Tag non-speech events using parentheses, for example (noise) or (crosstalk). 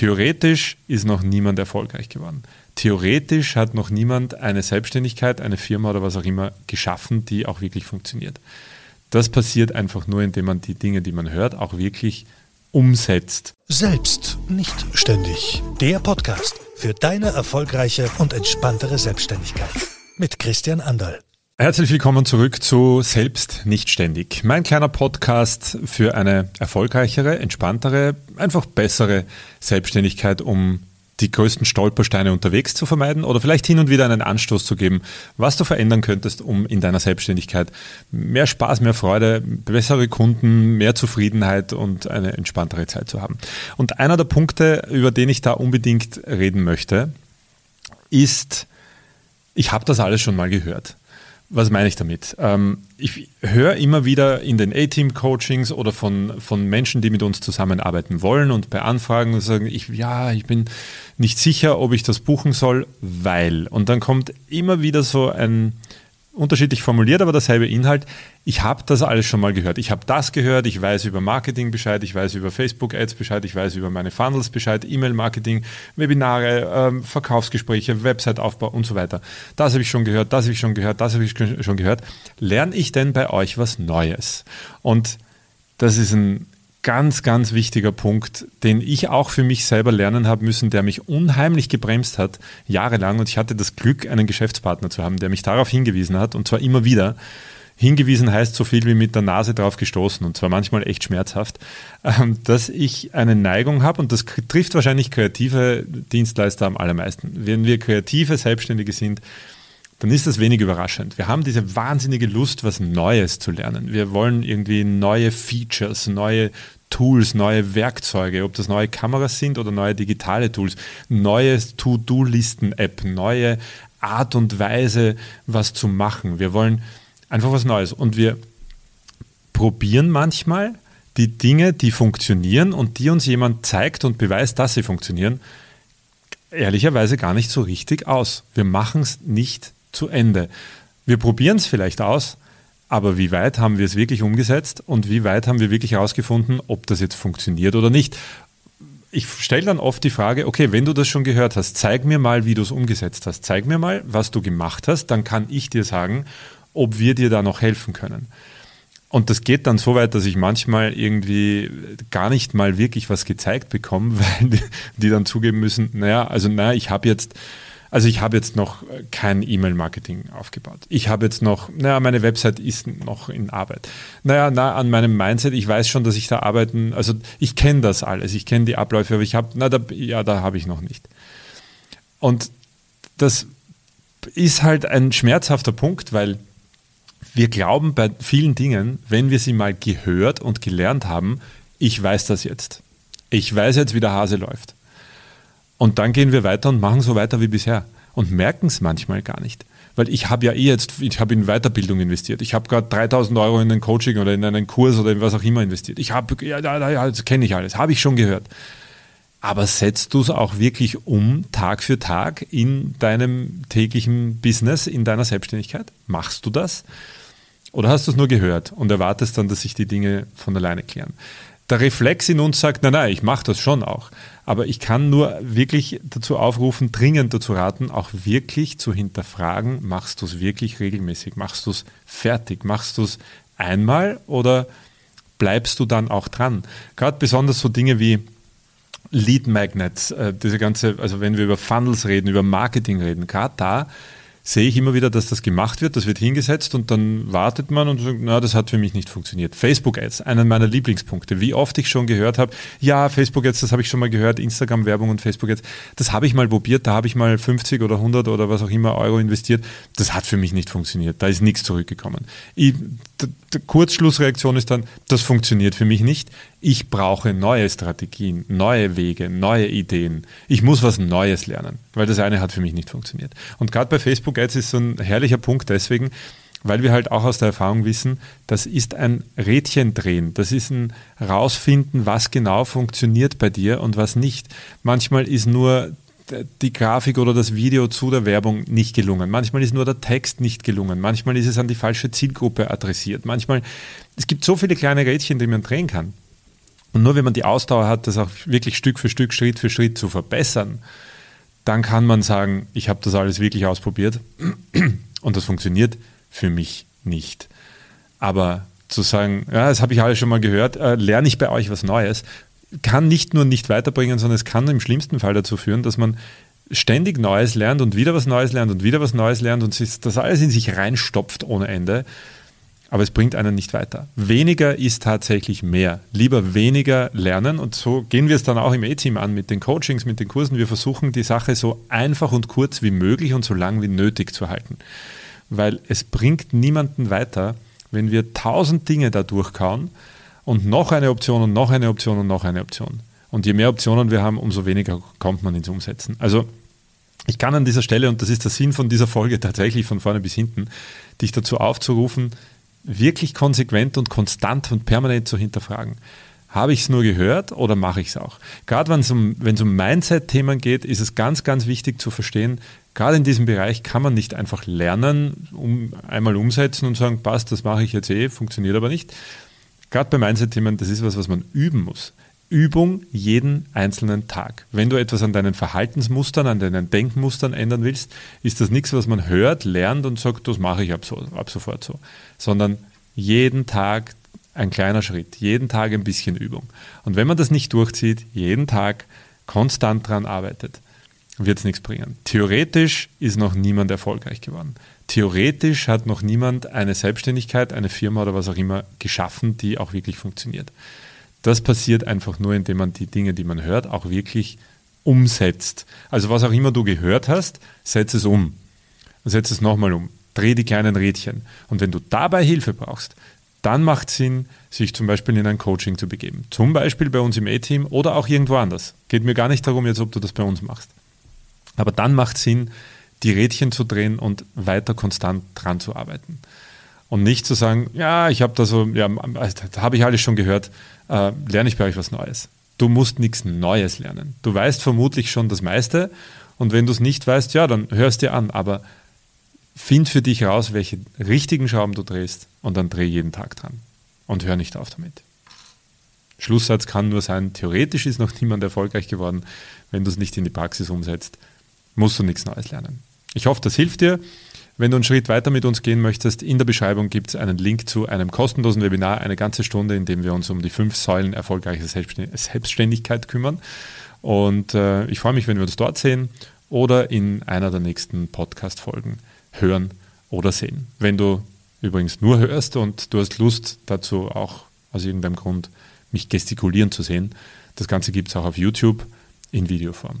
Theoretisch ist noch niemand erfolgreich geworden. Theoretisch hat noch niemand eine Selbstständigkeit, eine Firma oder was auch immer geschaffen, die auch wirklich funktioniert. Das passiert einfach nur, indem man die Dinge, die man hört, auch wirklich umsetzt. Selbst nicht ständig. Der Podcast für deine erfolgreiche und entspanntere Selbstständigkeit mit Christian Anderl. Herzlich willkommen zurück zu Selbst nicht ständig. Mein kleiner Podcast für eine erfolgreichere, entspanntere, einfach bessere Selbstständigkeit, um die größten Stolpersteine unterwegs zu vermeiden oder vielleicht hin und wieder einen Anstoß zu geben, was du verändern könntest, um in deiner Selbstständigkeit mehr Spaß, mehr Freude, bessere Kunden, mehr Zufriedenheit und eine entspanntere Zeit zu haben. Und einer der Punkte, über den ich da unbedingt reden möchte, ist, ich habe das alles schon mal gehört. Was meine ich damit? Ähm, ich höre immer wieder in den A-Team-Coachings oder von, von Menschen, die mit uns zusammenarbeiten wollen und bei Anfragen sagen, ich, ja, ich bin nicht sicher, ob ich das buchen soll, weil. Und dann kommt immer wieder so ein, unterschiedlich formuliert, aber derselbe Inhalt. Ich habe das alles schon mal gehört. Ich habe das gehört, ich weiß über Marketing Bescheid, ich weiß über Facebook-Ads Bescheid, ich weiß über meine Funnels Bescheid, E-Mail-Marketing, Webinare, ähm, Verkaufsgespräche, Website-Aufbau und so weiter. Das habe ich schon gehört, das habe ich schon gehört, das habe ich schon gehört. Lerne ich denn bei euch was Neues? Und das ist ein ganz, ganz wichtiger Punkt, den ich auch für mich selber lernen habe müssen, der mich unheimlich gebremst hat, jahrelang. Und ich hatte das Glück, einen Geschäftspartner zu haben, der mich darauf hingewiesen hat, und zwar immer wieder. Hingewiesen heißt so viel wie mit der Nase drauf gestoßen, und zwar manchmal echt schmerzhaft, ähm, dass ich eine Neigung habe, und das trifft wahrscheinlich kreative Dienstleister am allermeisten. Wenn wir kreative Selbstständige sind, dann ist das wenig überraschend. Wir haben diese wahnsinnige Lust, was Neues zu lernen. Wir wollen irgendwie neue Features, neue Tools, neue Werkzeuge, ob das neue Kameras sind oder neue digitale Tools, neue To-Do-Listen-App, neue Art und Weise, was zu machen. Wir wollen einfach was Neues. Und wir probieren manchmal die Dinge, die funktionieren und die uns jemand zeigt und beweist, dass sie funktionieren, ehrlicherweise gar nicht so richtig aus. Wir machen es nicht zu Ende. Wir probieren es vielleicht aus, aber wie weit haben wir es wirklich umgesetzt und wie weit haben wir wirklich herausgefunden, ob das jetzt funktioniert oder nicht? Ich stelle dann oft die Frage, okay, wenn du das schon gehört hast, zeig mir mal, wie du es umgesetzt hast. Zeig mir mal, was du gemacht hast, dann kann ich dir sagen, ob wir dir da noch helfen können. Und das geht dann so weit, dass ich manchmal irgendwie gar nicht mal wirklich was gezeigt bekomme, (laughs) weil die, dann zugeben müssen, naja, also naja, ich habe jetzt also ich habe jetzt noch kein E-Mail-Marketing aufgebaut. Ich habe jetzt noch, naja, meine Website ist noch in Arbeit. Naja, na, an meinem Mindset, ich weiß schon, dass ich da arbeiten, also ich kenne das alles, ich kenne die Abläufe, aber ich habe, na, da, ja, da habe ich noch nicht. Und das ist halt ein schmerzhafter Punkt, weil wir glauben bei vielen Dingen, wenn wir sie mal gehört und gelernt haben, ich weiß das jetzt. Ich weiß jetzt, wie der Hase läuft. Und dann gehen wir weiter und machen so weiter wie bisher und merken es manchmal gar nicht. Weil ich habe ja eh jetzt, ich habe in Weiterbildung investiert. Ich habe gerade 3000 Euro in ein Coaching oder in einen Kurs oder in was auch immer investiert. Ich habe, ja, ja, ja, das kenne ich alles, habe ich schon gehört. Aber setzt du es auch wirklich um, Tag für Tag in deinem täglichen Business, in deiner Selbstständigkeit? Machst du das? Oder hast du es nur gehört und erwartest dann, dass sich die Dinge von alleine klären? Der Reflex in uns sagt, nein, nein, ich mache das schon auch. Aber ich kann nur wirklich dazu aufrufen, dringend dazu raten, auch wirklich zu hinterfragen, machst du es wirklich regelmäßig? Machst du es fertig? Machst du es einmal oder bleibst du dann auch dran? Gerade besonders so Dinge wie Lead Magnets, äh, diese ganze, also wenn wir über Funnels reden, über Marketing reden, gerade da sehe ich immer wieder, dass das gemacht wird, das wird hingesetzt und dann wartet man und sagt, na, das hat für mich nicht funktioniert. Facebook-Ads, einer meiner Lieblingspunkte. Wie oft ich schon gehört habe, ja, Facebook-Ads, das habe ich schon mal gehört, Instagram-Werbung und Facebook-Ads, das habe ich mal probiert, da habe ich mal 50 oder 100 oder was auch immer Euro investiert. Das hat für mich nicht funktioniert, da ist nichts zurückgekommen. Ich, die Kurzschlussreaktion ist dann, das funktioniert für mich nicht. Ich brauche neue Strategien, neue Wege, neue Ideen. Ich muss was Neues lernen, weil das eine hat für mich nicht funktioniert. Und gerade bei Facebook Ads ist so ein herrlicher Punkt deswegen, weil wir halt auch aus der Erfahrung wissen, das ist ein Rädchen drehen. Das ist ein Rausfinden, was genau funktioniert bei dir und was nicht. Manchmal ist nur die Grafik oder das Video zu der Werbung nicht gelungen. Manchmal ist nur der Text nicht gelungen. Manchmal ist es an die falsche Zielgruppe adressiert. Manchmal, es gibt so viele kleine Rädchen, die man drehen kann. Und nur wenn man die Ausdauer hat, das auch wirklich Stück für Stück, Schritt für Schritt zu verbessern, dann kann man sagen, ich habe das alles wirklich ausprobiert (clears throat) und das funktioniert für mich nicht. Aber zu sagen, ja, das habe ich alles schon mal gehört, äh, lerne ich bei euch was Neues, kann nicht nur nicht weiterbringen, sondern es kann im schlimmsten Fall dazu führen, dass man ständig Neues lernt und wieder was Neues lernt und wieder was Neues lernt und das alles in sich reinstopft ohne Ende. Aber es bringt einen nicht weiter. Weniger ist tatsächlich mehr. Lieber weniger lernen und so gehen wir es dann auch im E-Team an mit den Coachings, mit den Kursen. Wir versuchen die Sache so einfach und kurz wie möglich und so lang wie nötig zu halten. Weil es bringt niemanden weiter, wenn wir tausend Dinge da durchkauen und noch eine Option und noch eine Option und noch eine Option. Und je mehr Optionen wir haben, umso weniger kommt man ins Umsetzen. Also ich kann an dieser Stelle, und das ist der Sinn von dieser Folge tatsächlich von vorne bis hinten, dich dazu aufzurufen, wirklich konsequent und konstant und permanent zu hinterfragen. Habe ich es nur gehört oder mache ich es auch? Gerade wenn es um, um Mindset-Themen geht, ist es ganz, ganz wichtig zu verstehen, gerade in diesem Bereich kann man nicht einfach lernen, um einmal umsetzen und sagen, passt, das mache ich jetzt eh, funktioniert aber nicht. Gerade bei Mindset-Themen, das ist was, was man üben muss. Übung jeden einzelnen Tag. Wenn du etwas an deinen Verhaltensmustern, an deinen Denkmustern ändern willst, ist das nichts, was man hört, lernt und sagt, das mache ich ab, so, ab sofort so, sondern jeden Tag ein kleiner Schritt, jeden Tag ein bisschen Übung. Und wenn man das nicht durchzieht, jeden Tag konstant daran arbeitet, wird es nichts bringen. Theoretisch ist noch niemand erfolgreich geworden. Theoretisch hat noch niemand eine Selbstständigkeit, eine Firma oder was auch immer geschaffen, die auch wirklich funktioniert. Das passiert einfach nur, indem man die Dinge, die man hört, auch wirklich umsetzt. Also was auch immer du gehört hast, setz es um. Setz es nochmal um. Dreh die kleinen Rädchen. Und wenn du dabei Hilfe brauchst, dann macht es Sinn, sich zum Beispiel in ein Coaching zu begeben. Zum Beispiel bei uns im E-Team oder auch irgendwo anders. Geht mir gar nicht darum jetzt, ob du das bei uns machst. Aber dann macht es Sinn, die Rädchen zu drehen und weiter konstant dran zu arbeiten. Und nicht zu sagen, ja, ich habe da so, ja, habe ich alles schon gehört, äh, lerne ich bei euch was Neues. Du musst nichts Neues lernen. Du weißt vermutlich schon das meiste und wenn du es nicht weißt, ja, dann hörst dir an, aber find für dich raus, welche richtigen Schrauben du drehst und dann dreh jeden Tag dran und hör nicht auf damit. Schlusssatz kann nur sein, theoretisch ist noch niemand erfolgreich geworden. Wenn du es nicht in die Praxis umsetzt, musst du nichts Neues lernen. Ich hoffe, das hilft dir. Wenn du einen Schritt weiter mit uns gehen möchtest, in der Beschreibung gibt es einen Link zu einem kostenlosen Webinar, eine ganze Stunde, in dem wir uns um die fünf Säulen erfolgreicher Selbstständigkeit kümmern. Und äh, ich freue mich, wenn wir uns dort sehen oder in einer der nächsten Podcast-Folgen hören oder sehen. Wenn du übrigens nur hörst und du hast Lust dazu auch aus irgendeinem Grund mich gestikulieren zu sehen, das Ganze gibt es auch auf YouTube in Videoform.